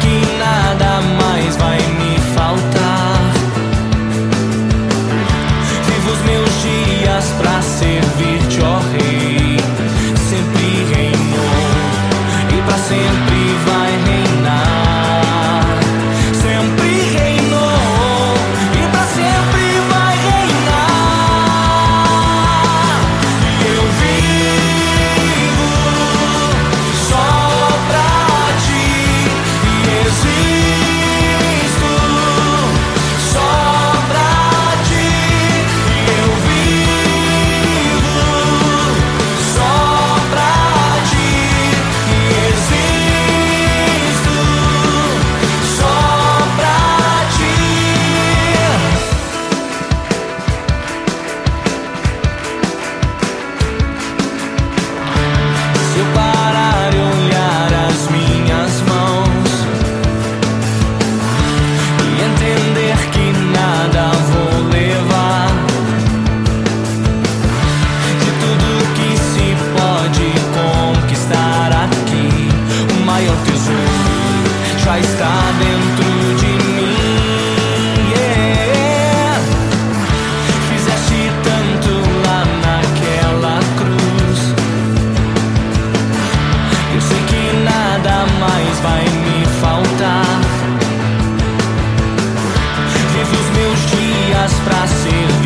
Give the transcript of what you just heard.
taking vai me faltar. Vivo os meus dias pra ser.